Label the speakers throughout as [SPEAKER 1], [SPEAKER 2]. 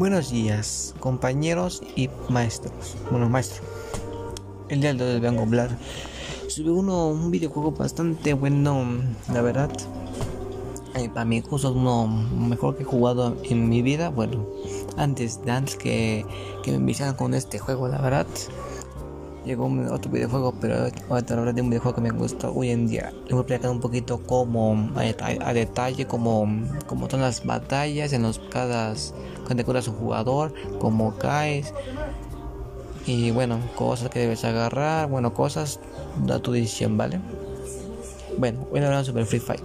[SPEAKER 1] Buenos días, compañeros y maestros. Bueno, maestro. El día de hoy vengo a hablar sobre uno, un videojuego bastante bueno, la verdad. Eh, para mí es uno mejor que he jugado en mi vida. Bueno, antes, antes que, que me iniciaran con este juego, la verdad llegó otro videojuego, pero ahorita hablar de un videojuego que me gusta hoy en día. Le voy a explicar un poquito cómo, a, detalle, cómo, cómo son las batallas en los cada curas un jugador, cómo caes y bueno, cosas que debes agarrar, bueno, cosas da tu decisión, ¿vale? Bueno, voy a hablar sobre Free Fire.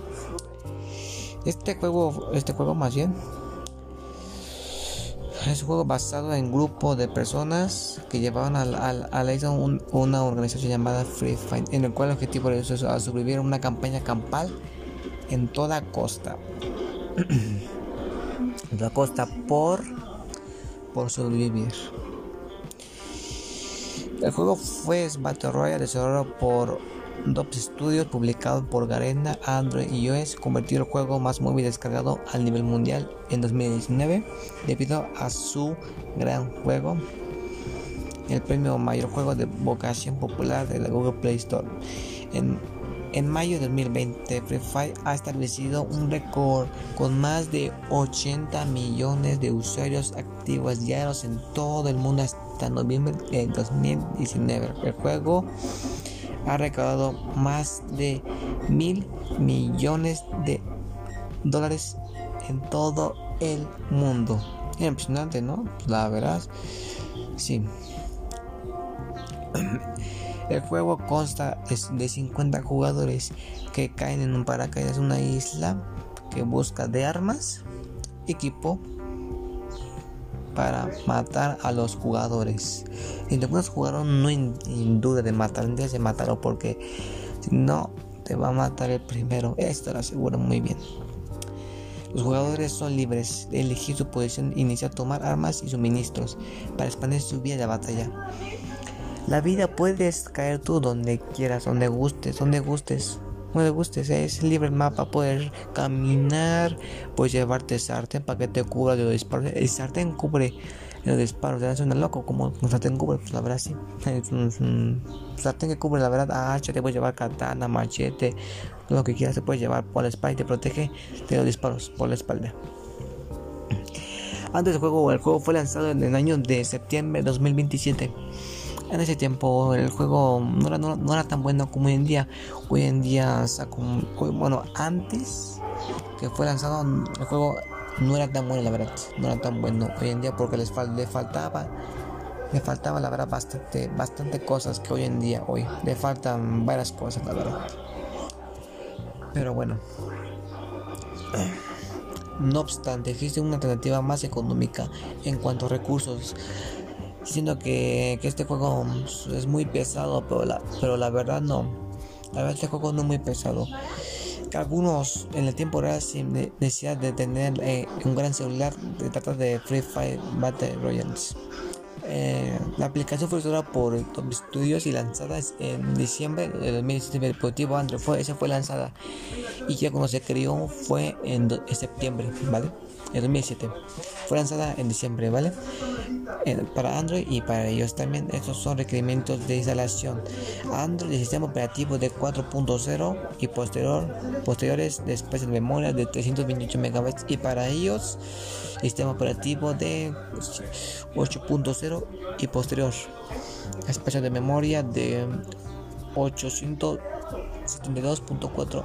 [SPEAKER 1] Este juego, este juego más bien es un juego basado en grupo de personas que llevaban a la isla una organización llamada Free Fire, en el cual el objetivo es sobrevivir una campaña campal en toda costa. toda costa por, por sobrevivir. El juego fue Battle Royale desarrollado por Dops Studios, publicado por Garena, Android y iOS, convirtió el juego más móvil descargado al nivel mundial en 2019 debido a su gran juego. El premio mayor juego de vocación popular de la Google Play Store. En, en mayo de 2020, Free Fire ha establecido un récord con más de 80 millones de usuarios activos diarios en todo el mundo hasta noviembre de 2019. El juego ha recaudado más de mil millones de dólares en todo el mundo. Impresionante, ¿no? La verdad, sí. El juego consta de 50 jugadores que caen en un paracaídas, una isla que busca de armas, equipo para matar a los jugadores. Y algunos jugaron no en, duda de matar, de matarlo porque si no te va a matar el primero. Esto lo aseguro muy bien. Los jugadores son libres de elegir su posición iniciar a tomar armas y suministros para expandir su vida de batalla. La vida puedes caer tú donde quieras, donde gustes, donde gustes como le guste, es libre el mapa, poder caminar, puedes llevarte sartén para que te cubra de los disparos. El sartén cubre los disparos, ¿verdad? Suena loco como un sartén cubre, pues la verdad sí. Sartén que cubre, la verdad, hacha, te puedes llevar katana, machete, lo que quieras, te puedes llevar por la espalda y te protege de los disparos por la espalda. Antes del juego, el juego fue lanzado en el año de septiembre de 2027 en ese tiempo el juego no era, no, era, tan bueno como hoy en día. Hoy en día, bueno, antes que fue lanzado, el juego no era tan bueno, la verdad. No era tan bueno hoy en día porque les le faltaba, le faltaba, la verdad, bastante, bastante cosas que hoy en día, hoy, le faltan varias cosas, la verdad. Pero bueno. No obstante, existe una alternativa más económica en cuanto a recursos Siento que, este juego es muy pesado, pero la, pero la verdad no. La verdad este juego no es muy pesado. Algunos en el tiempo real sin necesidad de tener eh, un gran celular, de tratar de Free Fire Battle Royales. Eh, la aplicación fue usada por Top Studios y lanzada en diciembre del 2017. El dispositivo Android fue, esa fue lanzada y ya cuando se creó fue en septiembre, ¿vale? En 2007. Fue lanzada en diciembre, ¿vale? para Android y para ellos también. Estos son requerimientos de instalación. Android el sistema operativo de 4.0 y posterior, posteriores de espacio de memoria de 328 MB y para ellos sistema operativo de 8.0 y posterior espacio de memoria de 872.4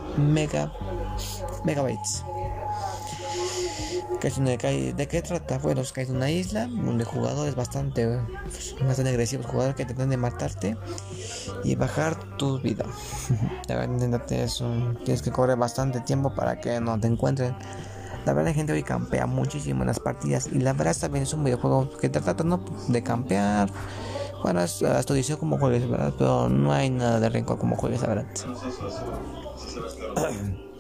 [SPEAKER 1] megabytes ¿De qué trata? Bueno, es una isla donde jugadores bastante, bastante agresivos, jugadores que tratan de matarte y bajar tu vida. eso. Tienes que correr bastante tiempo para que no te encuentren. La verdad, la gente hoy campea muchísimo en las partidas y la verdad también es un videojuego que trata ¿no? de campear. Bueno, hasta dice como juegues, ¿verdad? Pero no hay nada de rencor como juegues, la verdad.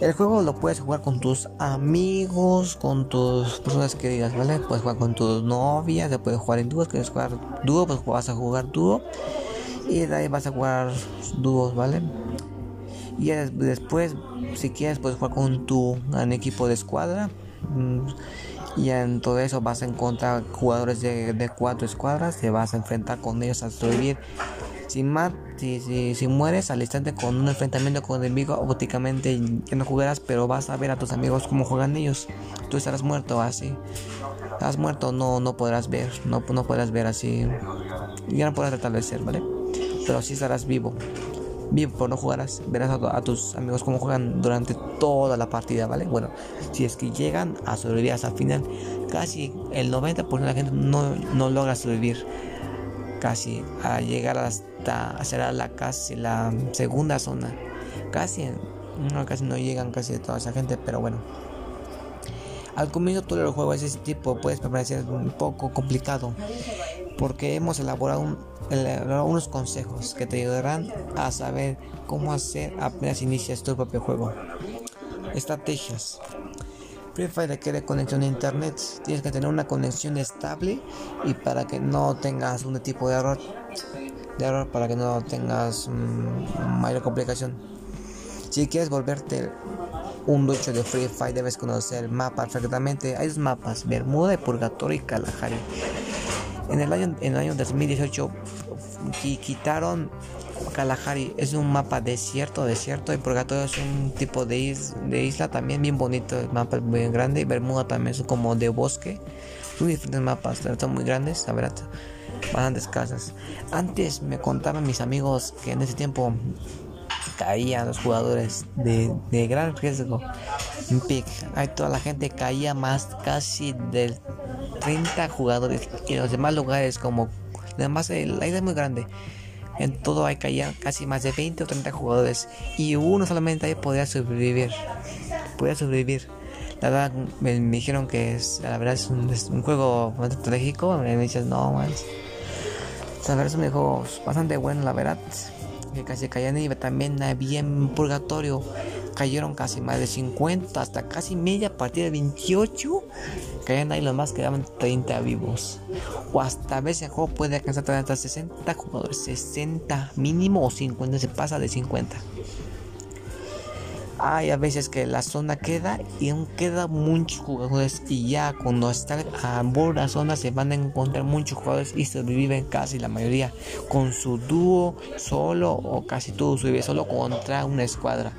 [SPEAKER 1] El juego lo puedes jugar con tus amigos, con tus personas queridas, ¿vale? Puedes jugar con tus novias, se puede jugar en dúos, quieres jugar dúo, pues vas a jugar dúo. Y de ahí vas a jugar dúos, ¿vale? Y después, si quieres, puedes jugar con tu equipo de escuadra. Y en todo eso vas a encontrar jugadores de, de cuatro escuadras, te vas a enfrentar con ellos a sobrevivir. Si, si, si, mueres al instante con un enfrentamiento con el enemigo, automáticamente ya no jugarás, pero vas a ver a tus amigos cómo juegan ellos. Tú estarás muerto así. Has muerto, no, no podrás ver, no, no podrás ver así. Ya no podrás establecer, ¿vale? Pero sí estarás vivo. Vivo, pero no jugarás. Verás a, tus amigos cómo juegan durante toda la partida, ¿vale? Bueno, si es que llegan a sobrevivir hasta el final, casi el 90% de la gente no, no logra sobrevivir. Casi a llegar hasta será la casi la segunda zona. Casi no, casi no llegan casi de toda esa gente, pero bueno. Al comienzo todo el juego de ese tipo puede parecer un poco complicado porque hemos elaborado, unos consejos que te ayudarán a saber cómo hacer apenas inicias tu propio juego. Estrategias. Free Fire requiere conexión a internet. Tienes que tener una conexión estable y para que no tengas un tipo de error, de error para que no tengas mm, mayor complicación. Si quieres volverte un ducho de Free Fire debes conocer el mapa perfectamente. Hay dos mapas, Bermuda, y Purgatorio y Kalahari. En el año, en el año 2018 quitaron Kalahari. Es un mapa desierto, desierto. Y Purgatorio es un tipo de, de isla también bien bonito. El mapa es muy grande. Y Bermuda también es como de bosque. Son diferentes mapas, son muy grandes, la verdad. Bastantes casas. Antes me contaban mis amigos que en ese tiempo caían los jugadores de, de gran riesgo. En pick, hay toda la gente caía más casi del 30 jugadores y los demás lugares como además la isla es muy grande. En todo hay casi más de 20 o 30 jugadores y uno solamente ahí podía sobrevivir. Podía sobrevivir. La verdad me, dijeron que es, la verdad es un, es un juego estratégico. Me dicen no más. La verdad es un juego bastante bueno, la verdad que casi caían y también había en purgatorio cayeron casi más de 50 hasta casi media partida de 28 caían ahí los más quedaban 30 vivos o hasta a veces el juego puede alcanzar hasta 60 jugadores 60 mínimo o 50 se pasa de 50 hay a veces que la zona queda y aún queda muchos jugadores y ya cuando están a borde de la zona se van a encontrar muchos jugadores y sobreviven casi la mayoría con su dúo solo o casi todo vive solo contra una escuadra.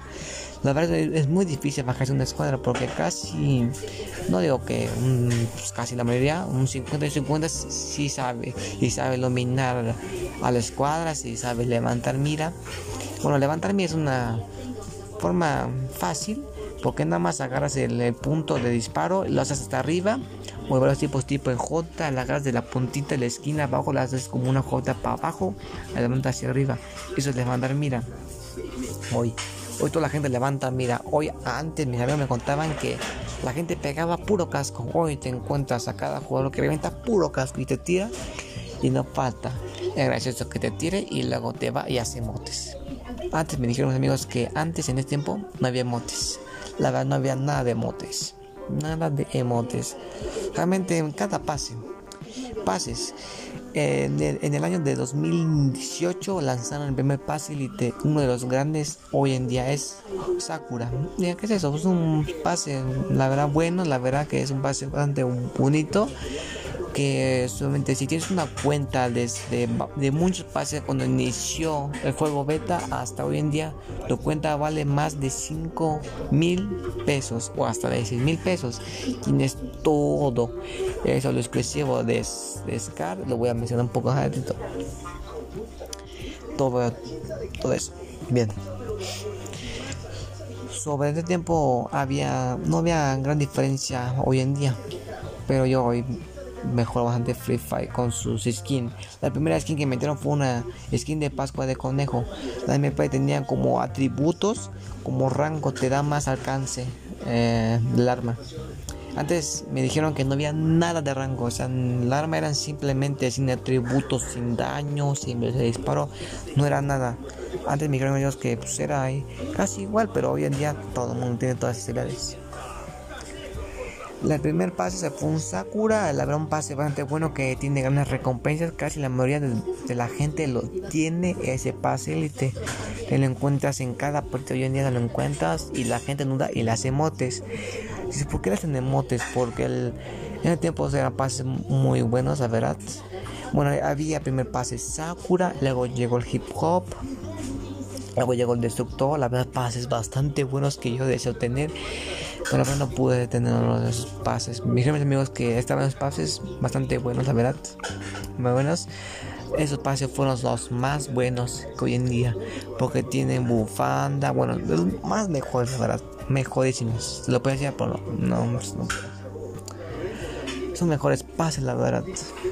[SPEAKER 1] La verdad es muy difícil bajarse una escuadra porque casi, no digo que pues casi la mayoría, un 50 y 50 sí sabe y sabe dominar a la escuadra, sí sabe levantar mira. Bueno, levantar mira es una forma fácil porque nada más agarras el, punto de disparo, lo haces hasta arriba, mueves los tipos tipo en J, la agarras de la puntita de la esquina abajo, la haces como una J para abajo, la levantas hacia arriba. Eso es levantar mira. Hoy, hoy toda la gente levanta mira. Hoy antes mis amigos me contaban que la gente pegaba puro casco. Hoy te encuentras a cada jugador que levanta puro casco y te tira y no falta. Es gracioso que te tire y luego te va y hace motes. Antes me dijeron mis amigos que antes en ese tiempo no había emotes. La verdad no había nada de emotes. Nada de emotes. Realmente en cada pase. Pases. En el, año de 2018 lanzaron el primer pase y uno de los grandes hoy en día es Sakura. ¿Qué es eso? Es un pase, la verdad bueno, la verdad que es un pase bastante bonito que solamente si tienes una cuenta desde de muchos pases cuando inició el juego beta hasta hoy en día tu cuenta vale más de 5 mil pesos o hasta de 6 mil pesos. Tienes todo. Eso lo exclusivo de, de Scar lo voy a mencionar un poco ratito. Todo, todo eso. Bien. Sobre este tiempo había no había gran diferencia hoy en día pero yo hoy mejor bastante Free Fire con sus skins. La primera skin que metieron fue una skin de Pascua de Conejo. La MP tenía como atributos, como rango, te da más alcance eh, del arma. Antes me dijeron que no había nada de rango, o sea, el arma eran simplemente sin atributos, sin daño, sin disparo, no era nada. Antes me dijeron ellos que pues, era casi igual, pero hoy en día todo el mundo tiene todas las habilidades. El primer pase se fue un Sakura, la verdad un pase bastante bueno que tiene grandes recompensas, casi la mayoría de, la gente lo tiene ese pase élite. Lo encuentras en cada parte hoy en día lo encuentras y la gente nuda y las emotes. Dices, ¿por qué las emotes? Porque En el tiempo eran pases muy buenos, la verdad. Bueno, había primer pase Sakura, luego llegó el hip hop, luego llegó el destructor, la verdad pases bastante buenos que yo deseo tener. Pero no pude tener los pases. Me dijeron mis amigos que estaban los pases bastante buenos, la verdad. Muy buenos. Esos pases fueron los más buenos que hoy en día. Porque tienen bufanda. Bueno, los más mejores, la verdad. Mejorísimos. Lo puedo decir, pero no, no, no son mejores pases, la verdad.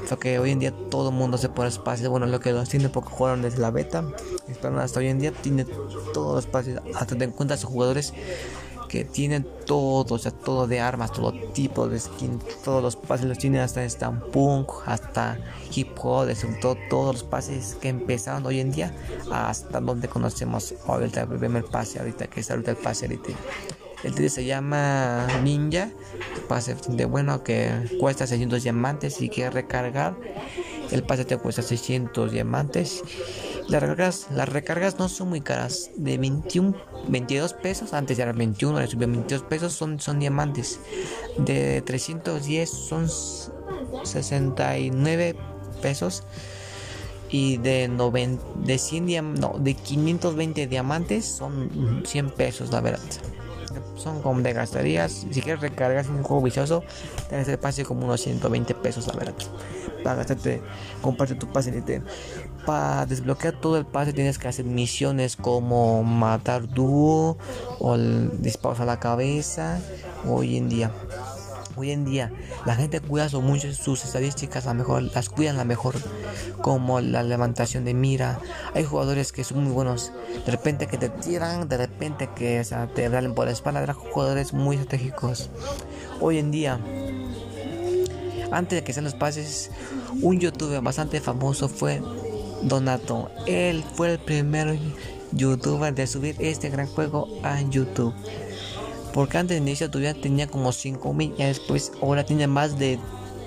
[SPEAKER 1] Porque hoy en día todo el mundo se pone pases. Bueno, lo que los tiene porque jugaron desde la beta. Esperan hasta hoy en día tiene todos los pases. Hasta te encuentras jugadores que tienen todo, o sea, todo de armas, todo tipo de skin, todos los pases los tienen hasta Punk, hasta hip hop, todo, todos los pases que empezaron hoy en día hasta donde conocemos ahorita el primer pase ahorita que es ahorita el pase ahorita. El 3 se llama Ninja. Pase de bueno que cuesta 600 diamantes y que recargar. El pase te cuesta 600 diamantes. Las recargas, las recargas no son muy caras. De 21, 22 pesos. Antes eran 21, le subió 22 pesos. Son, son diamantes. De 310 son 69 pesos. Y de, 90, de 100 no, de 520 diamantes son 100 pesos, la verdad son como de gastarías. Si quieres recargar un juego vicioso, tienes que pase como unos 120 pesos, la verdad. Para gastarte, comparte tu pase Para desbloquear todo el pase tienes que hacer misiones como matar dúo o disparos a la cabeza hoy en día hoy en día la gente cuida mucho sus estadísticas, a mejor las cuidan la mejor, como la levantación de mira. Hay jugadores que son muy buenos, de repente que te tiran, de repente que te valen por la espalda, de jugadores muy estratégicos. Hoy en día, antes de que sean los pases, un youtuber bastante famoso fue Donato. Él fue el primer youtuber de subir este gran juego a YouTube. Porque antes de inicio todavía tenía como 5000 y después ahora tiene más de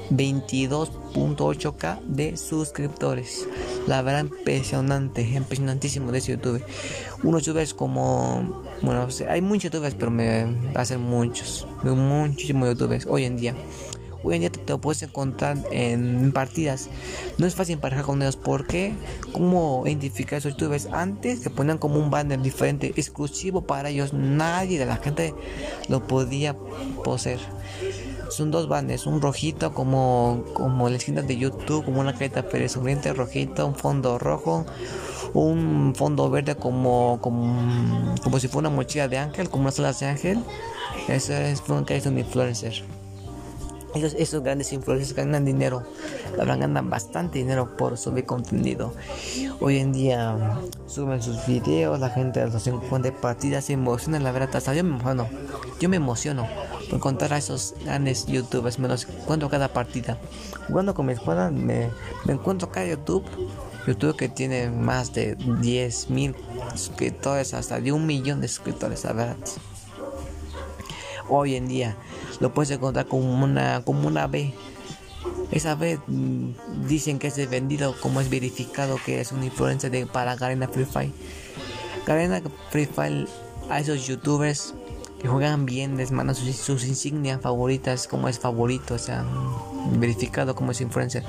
[SPEAKER 1] 22.8k de suscriptores. La verdad impresionante, impresionantísimo de ese YouTube. Unos youtubers como, bueno, hay muchos youtubers, pero me hacen muchos, muchísimos youtubers hoy en día hoy en día te, lo puedes encontrar en partidas. No es fácil emparejar con ellos porque, ¿cómo identificar esos youtubers? Antes se ponían como un banner diferente, exclusivo para ellos. Nadie de la gente lo podía poseer. Son dos banners, un rojito como, como la esquina de YouTube, como una carita perezobriente rojito, un fondo rojo, un fondo verde como, como, como si fuera una mochila de ángel, como unas alas de ángel. Eso es un que es un influencer. Esos, esos grandes influencers ganan dinero, la verdad ganan bastante dinero por subir contenido. Hoy en día suben sus videos, la gente los encuentra partidas, se emociona, la verdad, hasta yo me emociono, yo me emociono por encontrar a esos grandes youtubers, me los encuentro cada partida. Jugando con mi escuela me, me encuentro cada YouTube, YouTube que tiene más de 10 mil suscriptores, hasta de un millón de suscriptores, la verdad. Hoy en día lo puedes encontrar como una, como una B. Esa B mm, dicen que es vendido como es verificado que es una influencia de, para Garena Free Fire. Garena Free Fire a esos youtubers que juegan bien les mandan sus, insignias favoritas como es favorito, o sea, mm, verificado como es influencer.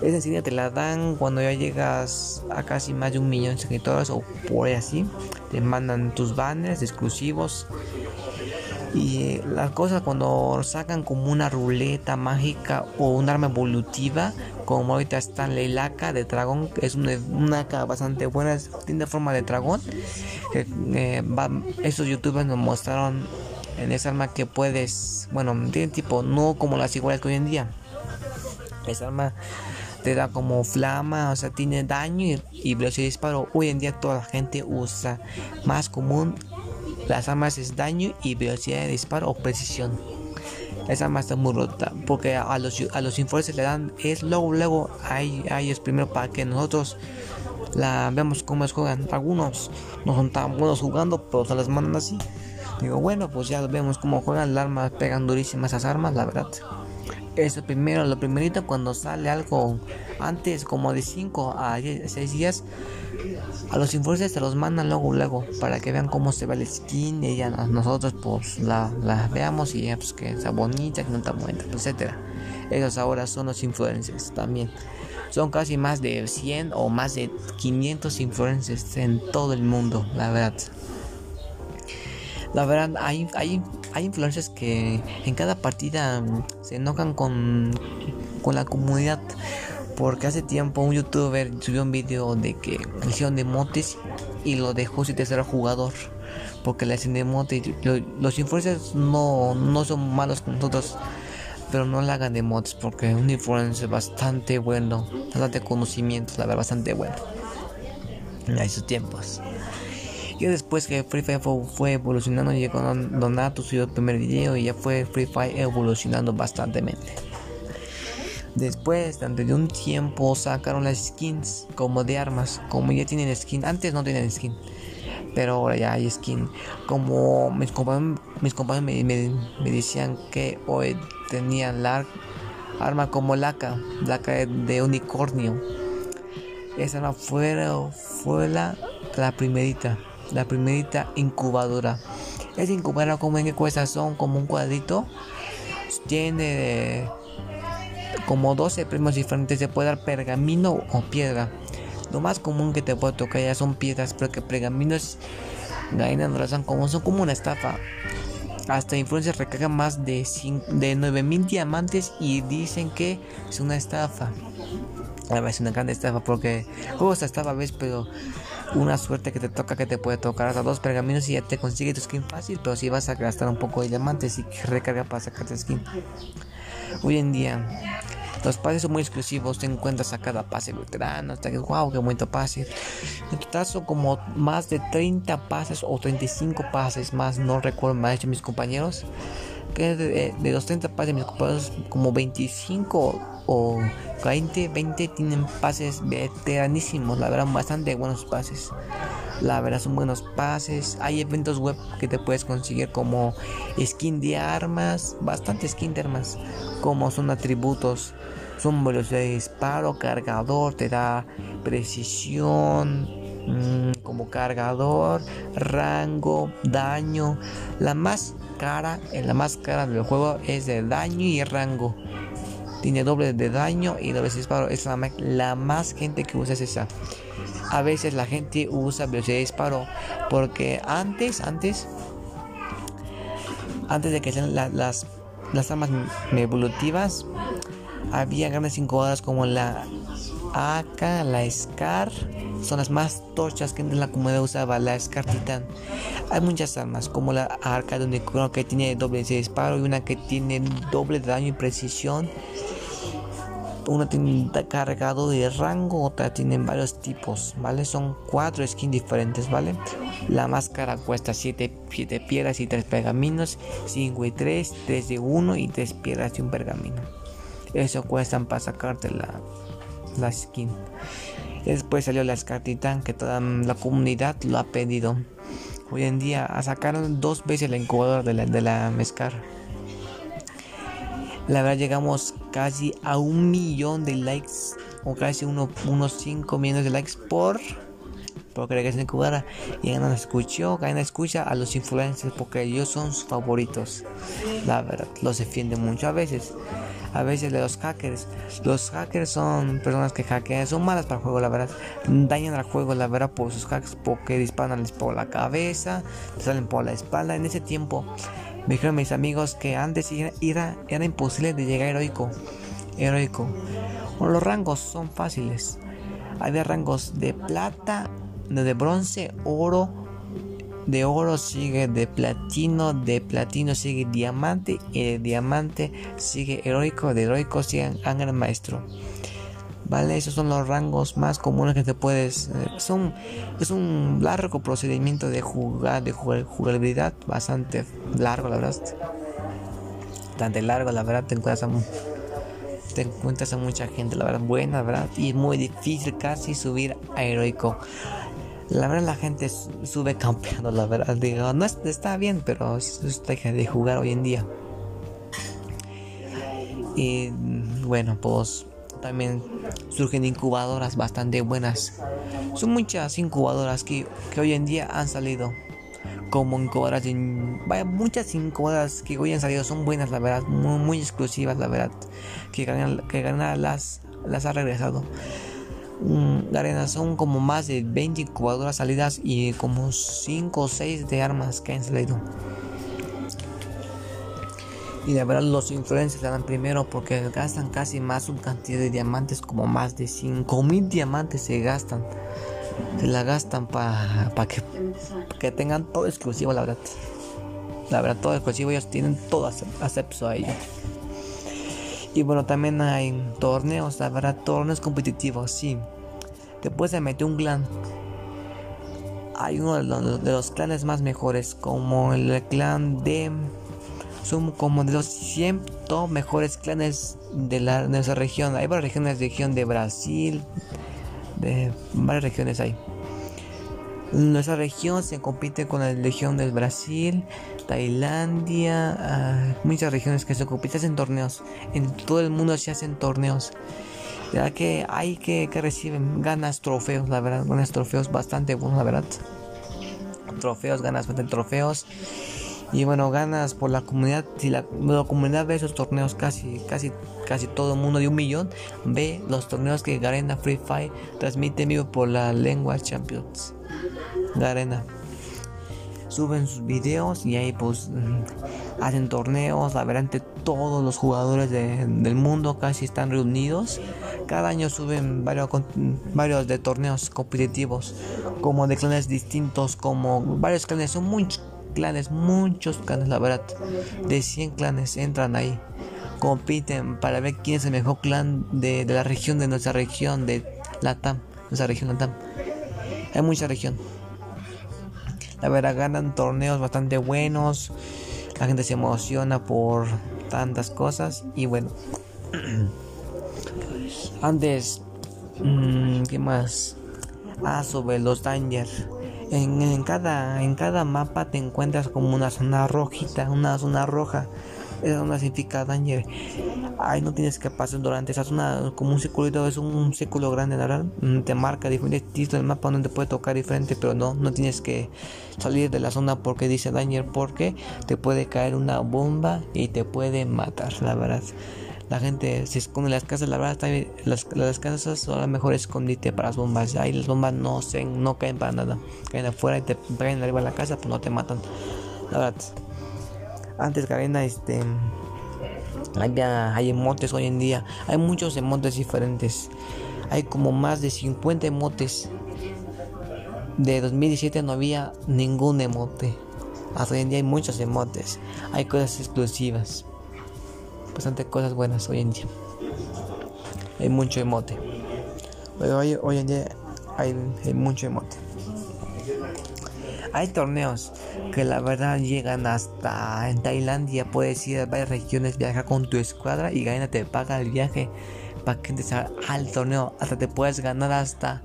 [SPEAKER 1] Esa insignia te la dan cuando ya llegas a casi más de un millón de seguidores o por ahí así. Te mandan tus banners exclusivos y las cosas cuando sacan como una ruleta mágica o un arma evolutiva, como ahorita está en Leilaca de dragón, es una, una bastante buena, tiene forma de dragón. Eh, esos youtubers nos mostraron en esa arma que puedes, bueno, tiene tipo, no como las iguales que hoy en día. Esa arma te da como flama, o sea, tiene daño y, y velocidad de disparo. Hoy en día toda la gente usa más común las armas es daño y velocidad de disparo o precisión. Esa arma está muy rota porque a los, a los le dan es luego luego a, ellos primero para que nosotros la veamos cómo es juegan. Algunos no son tan buenos jugando, pero se las mandan así. Digo, bueno, pues ya vemos cómo juegan. Las armas pegan durísimas esas armas, la verdad. Eso primero, lo primerito cuando sale algo antes, como de 5 a 6 días, a los influencers se los mandan luego, luego, para que vean cómo se ve el skin y ya nosotros pues la, la veamos y pues que está bonita, que no está bonita, etcétera. Esos ahora son los influencers también. Son casi más de 100 o más de 500 influencers en todo el mundo, la verdad. La verdad, hay, hay, hay influencers que en cada partida se enojan con, con la comunidad. Porque hace tiempo un youtuber subió un video de que hicieron de motes y lo dejó sin tercer jugador. Porque le hacen de mote. Los influencers no, no son malos con nosotros. Pero no le hagan de mods porque un influencer bastante bueno. Bastante conocimiento, la verdad, bastante bueno. En esos tiempos. Y después que Free Fire fue, evolucionando, llegó Donato, subió el primer video y ya fue Free Fire evolucionando bastantemente. Después, de un tiempo, sacaron las skins como de armas. Como ya tienen skin, antes no tenían skin, pero ahora ya hay skin. Como mis compañeros, mis compañeros me, decían que hoy tenían la arma como laca, laca de unicornio. Esa arma fue, fue la, la primerita, la primerita incubadora. Es incubadora como en que cuesta son como un cuadrito. Tiene como 12 premios diferentes se puede dar pergamino o piedra. Lo más común que te puede tocar ya son piedras, pero que pergaminos gainan razón como son como una estafa. Hasta influencers recargan más de, de 9000 diamantes y dicen que es una estafa. A ver, es una gran estafa porque juegos estafa ves, pero una suerte que te toca que te puede tocar hasta dos pergaminos y ya te consigue tu skin fácil, pero si vas a gastar un poco de diamantes y recarga para sacarte skin. Hoy en día los pases son muy exclusivos, te encuentras a cada pase veterano, hasta que wow, qué bonito pase. En total son como más de 30 pases o 35 pases más, no recuerdo más de mis compañeros. Que de, de los 30 pases de mis compañeros, como 25 o 20, 20 tienen pases veteranísimos, la verdad, bastante buenos pases. La verdad son buenos pases. Hay eventos web que te puedes conseguir como skin de armas, bastante skin de armas, como son atributos. Son velocidad de disparo, cargador, te da precisión, mm, como cargador, rango, daño. La más cara, la más cara del juego es de daño y rango. Tiene doble de daño y doble de disparo. Es la, más gente que usa es esa a veces la gente usa velocidad de disparo porque antes, antes, antes de que sean las, armas evolutivas, había grandes incubadoras como la AK, la SCAR, son las más tochas que en la comunidad usaba, la SCAR Titan. Hay muchas armas, como la arca de un que tiene doble de disparo y una que tiene doble daño y precisión una tiene cargado de rango, otra tienen varios tipos, ¿vale? Son cuatro skins diferentes, ¿vale? La máscara cuesta 7 piedras y 3 pergaminos, 5 y 3, 3 de 1 y 3 piedras y un pergamino. Eso cuestan para sacarte la, la skin. Después salió la Scar que toda la comunidad lo ha pedido. Hoy en día sacaron dos veces la incubadora de la, de la. La verdad llegamos casi a un millón de likes o casi uno, unos 5 millones de likes por porque que se cubara y no escuchó, no escucha a los influencers porque ellos son sus favoritos. La verdad, los defiende mucho a veces. A veces de los hackers. Los hackers son personas que hackean, son malas para el juego, la verdad. Dañan al juego, la verdad, por sus hacks porque disparan por la cabeza, salen por la espalda. En ese tiempo me dijeron mis amigos que antes era, era, imposible de llegar heroico. Heroico. los rangos son fáciles. Había rangos de plata, de bronce, oro. De oro sigue de platino, de platino sigue diamante y de diamante sigue heroico, de heroico sigue ángel maestro. ¿Vale? Esos son los rangos más comunes que te puedes... Eh, es un largo procedimiento de jugar, de jugabilidad, bastante largo, la verdad. Bastante largo, la verdad, te encuentras a, te encuentras a mucha gente, la verdad, buena, la verdad, y es muy difícil casi subir a heroico. La verdad la gente sube campeando, la verdad. Digo, no está bien, pero es de jugar hoy en día. Y bueno, pues también surgen incubadoras bastante buenas. Son muchas incubadoras que, hoy en día han salido. como incubadoras, vaya, muchas incubadoras que hoy han salido son buenas, la verdad, muy, exclusivas, la verdad, que ganan, que ganan las, las ha regresado. Mm, arena son como más de 20 incubadoras salidas y como 5 o 6 de armas que han salido. Y de verdad los influencers dan primero porque gastan casi más una cantidad de diamantes, como más de 5000 diamantes se gastan. Se la gastan para que, que tengan todo exclusivo, la verdad. La verdad, todo exclusivo, ellos tienen todo acceso a ello. Y bueno, también hay torneos, la verdad, torneos competitivos, sí. Te puedes meter un clan. Hay uno de los clanes más mejores, como el clan de son como de los 100 mejores clanes de, la, nuestra región. Hay varias regiones, región de Brasil, de varias regiones hay. Nuestra región se compite con la región del Brasil, Tailandia, ah, muchas regiones que se compiten en torneos. En todo el mundo se hacen torneos. Ya que hay que, que reciben, ganas trofeos, la verdad, ganas trofeos bastante buenos, la verdad. Trofeos, ganas bastante trofeos. Y bueno, ganas por la comunidad. Si la, comunidad ve esos torneos, casi, casi, casi todo el mundo de un millón ve los torneos que Garena Free Fire transmite vivo por la lengua Champions. Garena. Suben sus videos y ahí pues mm, hacen torneos. La verdad, todos los jugadores del mundo casi están reunidos. Cada año suben varios, varios de torneos competitivos, como de clanes distintos, como varios clanes. Son muchos clanes, muchos clanes, la verdad. De 100 clanes entran ahí. Compiten para ver quién es el mejor clan de, la región, de nuestra región, de Latam. Nuestra región Latam. Hay mucha región. La verdad, ganan torneos bastante buenos. La gente se emociona por tantas cosas. Y bueno. Antes, mm, ¿qué más? Ah, sobre los Danger. En, cada, en cada mapa te encuentras como una zona rojita, una zona roja. Esa zona significa danger. Ahí no tienes que pasar durante esa zona como un circulito, es un, círculo grande, verdad. Mm, te marca diferentes títulos del mapa donde te puede tocar diferente, pero no, no tienes que salir de la zona porque dice danger, porque te puede caer una bomba y te puede matar, la verdad la gente se esconde en las casas. La verdad, las, las casas son las mejores escondite para las bombas. Ahí las bombas no, se, no caen para nada. Caen afuera y te caen arriba de la casa, pues no te matan. La verdad. Antes, Karina, este. Había, hay emotes hoy en día. Hay muchos emotes diferentes. Hay como más de 50 emotes. De 2017 no había ningún emote. Hasta hoy en día hay muchos emotes. Hay cosas exclusivas bastante cosas buenas hoy en día. Hay mucho emote. Hoy, en día hay, mucho emote. Hay torneos que la verdad llegan hasta en Tailandia. Puedes ir a varias regiones, viajar con tu escuadra y Gaina te paga el viaje para que entres al torneo. Hasta te puedes ganar hasta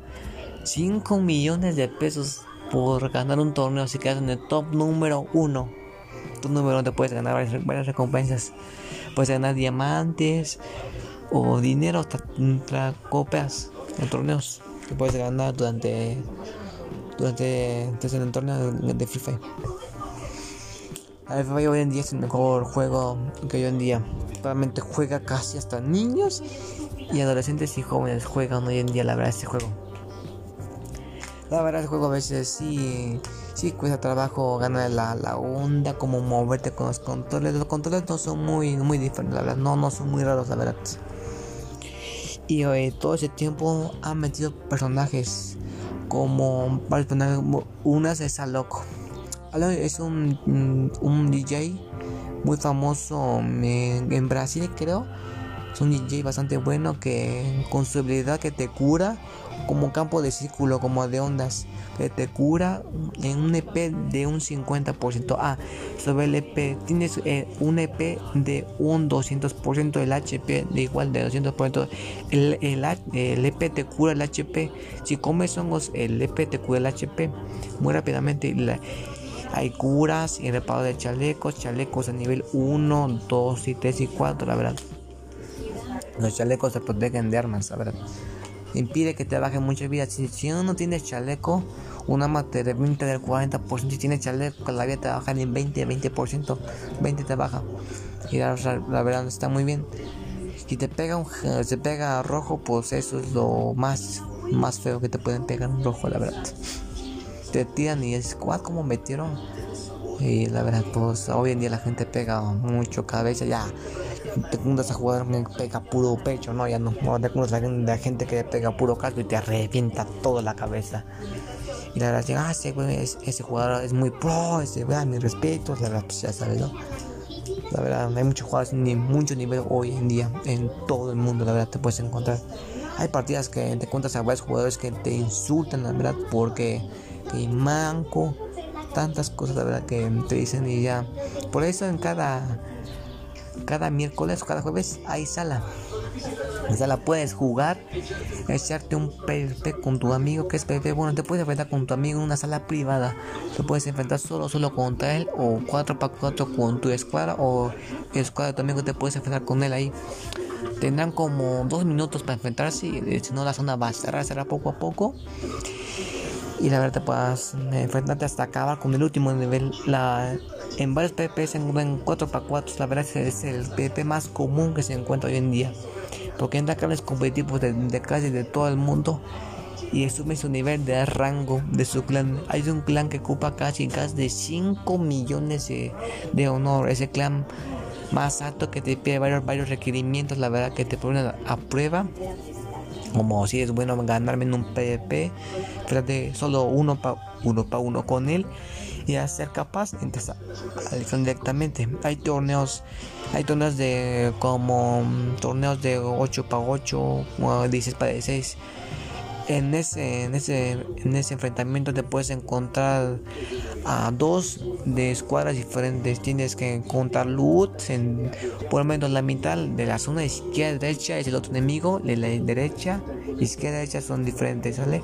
[SPEAKER 1] 5 millones de pesos por ganar un torneo si quedas en el top número 1. Tu número uno te puedes ganar varias, varias recompensas. Puedes ganar diamantes o dinero hasta copias en torneos que puedes ganar durante durante desde el torneo de Free Fire. El Free Fire hoy en día es el mejor juego que hoy en día. Realmente juega casi hasta niños y adolescentes y jóvenes juegan hoy en día la verdad este juego. La verdad el juego a veces sí sí cuesta trabajo ganar la, la, onda, como moverte con los controles. Los controles no son muy, muy diferentes, la verdad, no, no son muy raros, la verdad. Y todo ese tiempo han metido personajes como varios personajes. Una es Loco. Es un, mm, un DJ muy famoso en, en Brasil, creo. Es un DJ bastante bueno que con su habilidad que te cura como campo de círculo, como de ondas, que te cura en un EP de un 50%. Ah, sobre el EP, tienes eh, un EP de un 200%, el HP de igual de 200%. El, el, el EP te cura el HP. Si comes hongos, el EP te cura el HP muy rápidamente. hay curas y reparo de chalecos, chalecos a nivel 1, 2 y 3 y 4, la verdad. Los chalecos se protegen de armas, verdad. Impide que te baje mucha vida. Si, si no tienes chaleco, un arma te revienta del 40% si tienes chaleco la vida te baja en 20 20% 20 te baja. Y la, la verdad está muy bien. Si te pega un se pega rojo pues eso es lo más más feo que te pueden pegar un rojo la verdad. Te tiran y es cuál como metieron y la verdad pues hoy en día la gente pega mucho cabeza ya te juntas a jugar que pega puro pecho no ya no, te juntas a gente que pega puro casco y te revienta toda la cabeza. Y la verdad ah ese, ese, jugador es muy pro ese vean mis respetos la verdad pues ya sabes no la verdad hay muchos jugadores ni mucho nivel hoy en día en todo el mundo la verdad te puedes encontrar. Hay partidas que te encuentras a varios jugadores que te insultan la verdad porque que manco tantas cosas la verdad que te dicen y ya. Por eso en cada cada miércoles o cada jueves hay sala en sala puedes jugar echarte un PvP con tu amigo que es PvP bueno te puedes enfrentar con tu amigo en una sala privada. Te puedes enfrentar solo solo contra él o 4 para 4 con tu escuadra o escuadra de tu amigo te puedes enfrentar con él ahí. Tendrán como dos minutos para enfrentarse y si no la zona va a cerrar será poco a poco y la verdad puedas enfrentarte hasta acabar con el último nivel. La, en varios PvP en 4x4, la verdad es el PvP más común que se encuentra hoy en día. Porque entra cables competitivos de, de casi de todo el mundo y sube su nivel de rango de su clan. Hay un clan que ocupa casi casi de 5 millones de, de, honor. Ese clan más alto que te pide varios, varios requerimientos, la verdad que te ponen a prueba como si es bueno ganarme en un PvP, de solo uno para uno, pa uno con él y a ser capaz entonces directamente. Hay torneos, hay torneos de como mm, torneos de 8 para 8, 16 para 16 en ese, en ese, en ese enfrentamiento te puedes encontrar a dos de escuadras diferentes. Tienes que encontrar loot en por lo menos la mitad de la zona izquierda derecha es el otro enemigo, de la derecha, izquierda derecha son diferentes, ¿sale?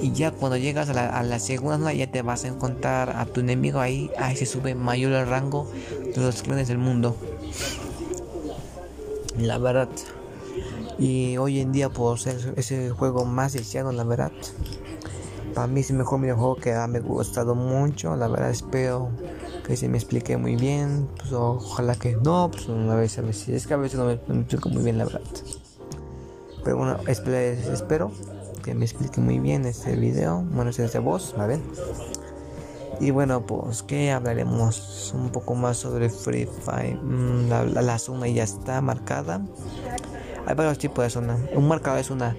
[SPEAKER 1] Y ya cuando llegas a la, a la segunda zona ya te vas a encontrar a tu enemigo ahí, ahí se sube mayor el rango de los clanes del mundo. La verdad. Y hoy en día por ser ese juego más deseado, la verdad. Para mí es el mejor videojuego que me ha gustado mucho. La verdad espero que se me explique muy bien. Pues ojalá que no, pues una vez a veces. Es que a veces no me, explico muy bien la verdad. Pero bueno, espero que me explique muy bien este video. Bueno, este es de voz, ¿vale? Y bueno, pues que hablaremos un poco más sobre Free Fire. Mm, la, la, la zona ya está marcada. Hay varios tipos de zona. Un marcador es una.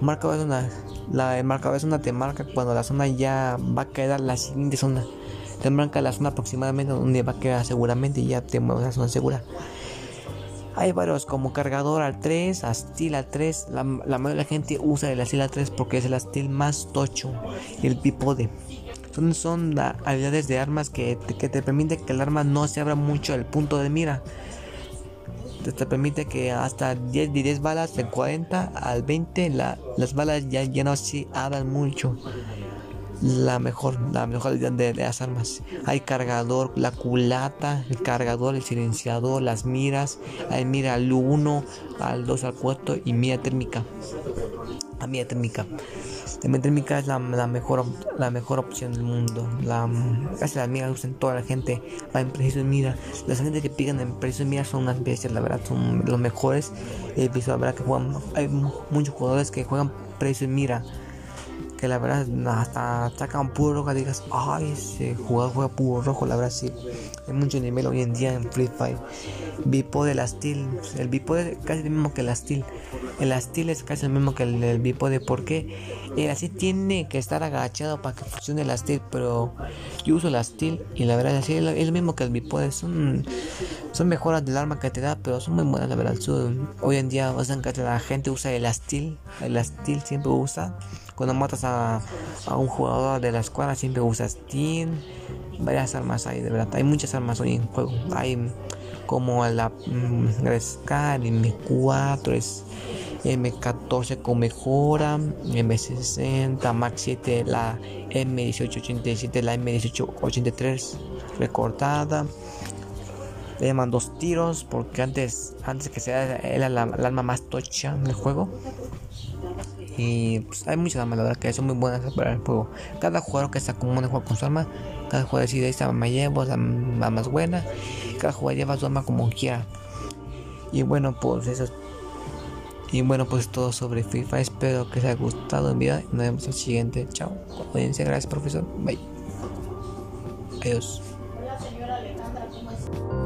[SPEAKER 1] Un marcador es una. La, el marcador es una te marca cuando la zona ya va a quedar la siguiente zona. Te marca la zona aproximadamente donde va a quedar seguramente y ya te mueves la zona segura. Hay varios como cargador al 3, Astil al 3. La, la mayoría de la gente usa el Astil al 3 porque es el Astil más tocho y el bipode. Son, son habilidades de armas que, que te permiten que el arma no se abra mucho el punto de mira te permite que hasta 10 de 10 balas de 40 al 20 la, las balas ya, ya no se abran mucho. La mejor la mejor de, de, las armas. Hay cargador la culata el cargador el silenciador las miras. Hay mira al 1 al 2 al 4 y mira térmica. A mira térmica la térmica es la, mejor la mejor opción del mundo. La, casi las miras usan toda la gente va en preciso de mira. Las gente que pican en preciso de mira son unas bestias, la verdad, son los mejores. Visto la verdad que juegan, hay muchos jugadores que juegan preciso de mira. Que la verdad hasta sacan puro rojo, digas, ay, ese jugador juega puro rojo, la verdad sí. Hay mucho nivel hoy en día en Free Fire. Bipod de la Steel. El bipode es casi el mismo que la Steel. El Steel es casi el mismo que el, el bipode. porque El así tiene que estar agachado para que funcione la Steel. Pero yo uso la Steel y la verdad así es lo mismo que el bipode. Son, son mejoras del arma que te da, pero son muy buenas la verdad. hoy en día que la gente usa el Steel. El Steel siempre usa. Cuando matas a, a un jugador de la escuadra siempre usa Steel varias armas hay, de verdad. Hay muchas armas hoy en juego. Hay como la mm, M4, es M14 con mejora, M60, Max 7, la M1887, la M1883 recortada. Le llaman dos tiros porque antes, antes que sea era la, arma más tocha del juego. Y pues, hay muchas armas, la verdad, que son muy buenas para el juego. Cada jugador que está común de juego con su arma, cada jugador decide esta arma llevo, esta arma más buena. Cada jugador lleva su arma como quiera. Y bueno, pues eso. Y bueno, pues todo sobre FIFA. Espero que les haya gustado el video. Nos vemos en el siguiente. Chao. Audiencia, gracias, profesor. Bye. Adiós.
[SPEAKER 2] Hola, señora Alejandra, ¿cómo está?